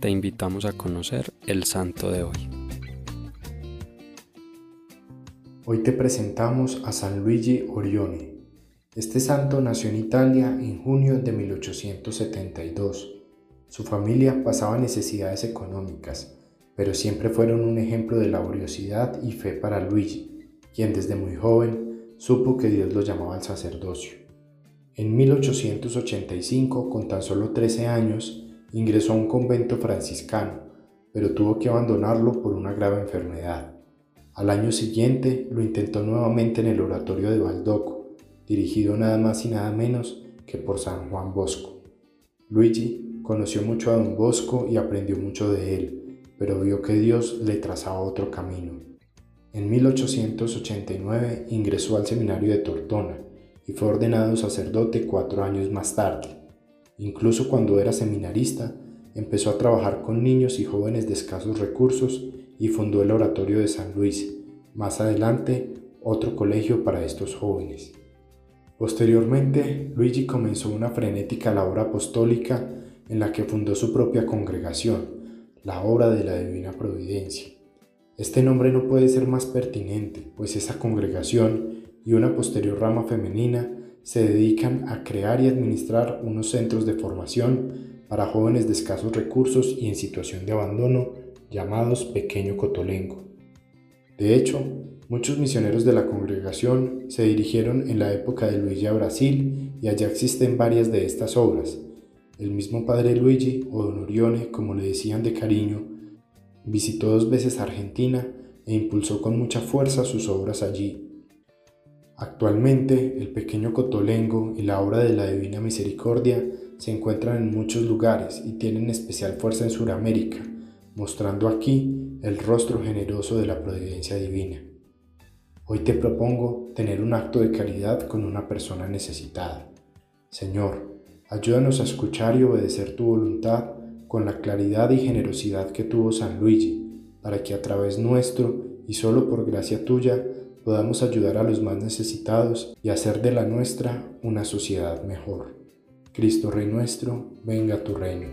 te invitamos a conocer el santo de hoy. Hoy te presentamos a San Luigi Orione. Este santo nació en Italia en junio de 1872. Su familia pasaba necesidades económicas, pero siempre fueron un ejemplo de laboriosidad y fe para Luigi, quien desde muy joven supo que Dios lo llamaba al sacerdocio. En 1885, con tan solo 13 años, ingresó a un convento franciscano, pero tuvo que abandonarlo por una grave enfermedad. Al año siguiente lo intentó nuevamente en el oratorio de Baldoco, dirigido nada más y nada menos que por San Juan Bosco. Luigi conoció mucho a don Bosco y aprendió mucho de él, pero vio que Dios le trazaba otro camino. En 1889 ingresó al seminario de Tortona, y fue ordenado sacerdote cuatro años más tarde. Incluso cuando era seminarista, empezó a trabajar con niños y jóvenes de escasos recursos y fundó el Oratorio de San Luis, más adelante otro colegio para estos jóvenes. Posteriormente, Luigi comenzó una frenética labor apostólica en la que fundó su propia congregación, la Obra de la Divina Providencia. Este nombre no puede ser más pertinente, pues esa congregación y una posterior rama femenina se dedican a crear y administrar unos centros de formación para jóvenes de escasos recursos y en situación de abandono llamados Pequeño Cotolengo. De hecho, muchos misioneros de la congregación se dirigieron en la época de Luigi a Brasil y allá existen varias de estas obras. El mismo padre Luigi, o Don Orione, como le decían de cariño, visitó dos veces Argentina e impulsó con mucha fuerza sus obras allí, Actualmente, el pequeño Cotolengo y la obra de la Divina Misericordia se encuentran en muchos lugares y tienen especial fuerza en Sudamérica, mostrando aquí el rostro generoso de la providencia divina. Hoy te propongo tener un acto de caridad con una persona necesitada. Señor, ayúdanos a escuchar y obedecer tu voluntad con la claridad y generosidad que tuvo San Luigi, para que a través nuestro y solo por gracia tuya podamos ayudar a los más necesitados y hacer de la nuestra una sociedad mejor. Cristo Rey nuestro, venga a tu reino.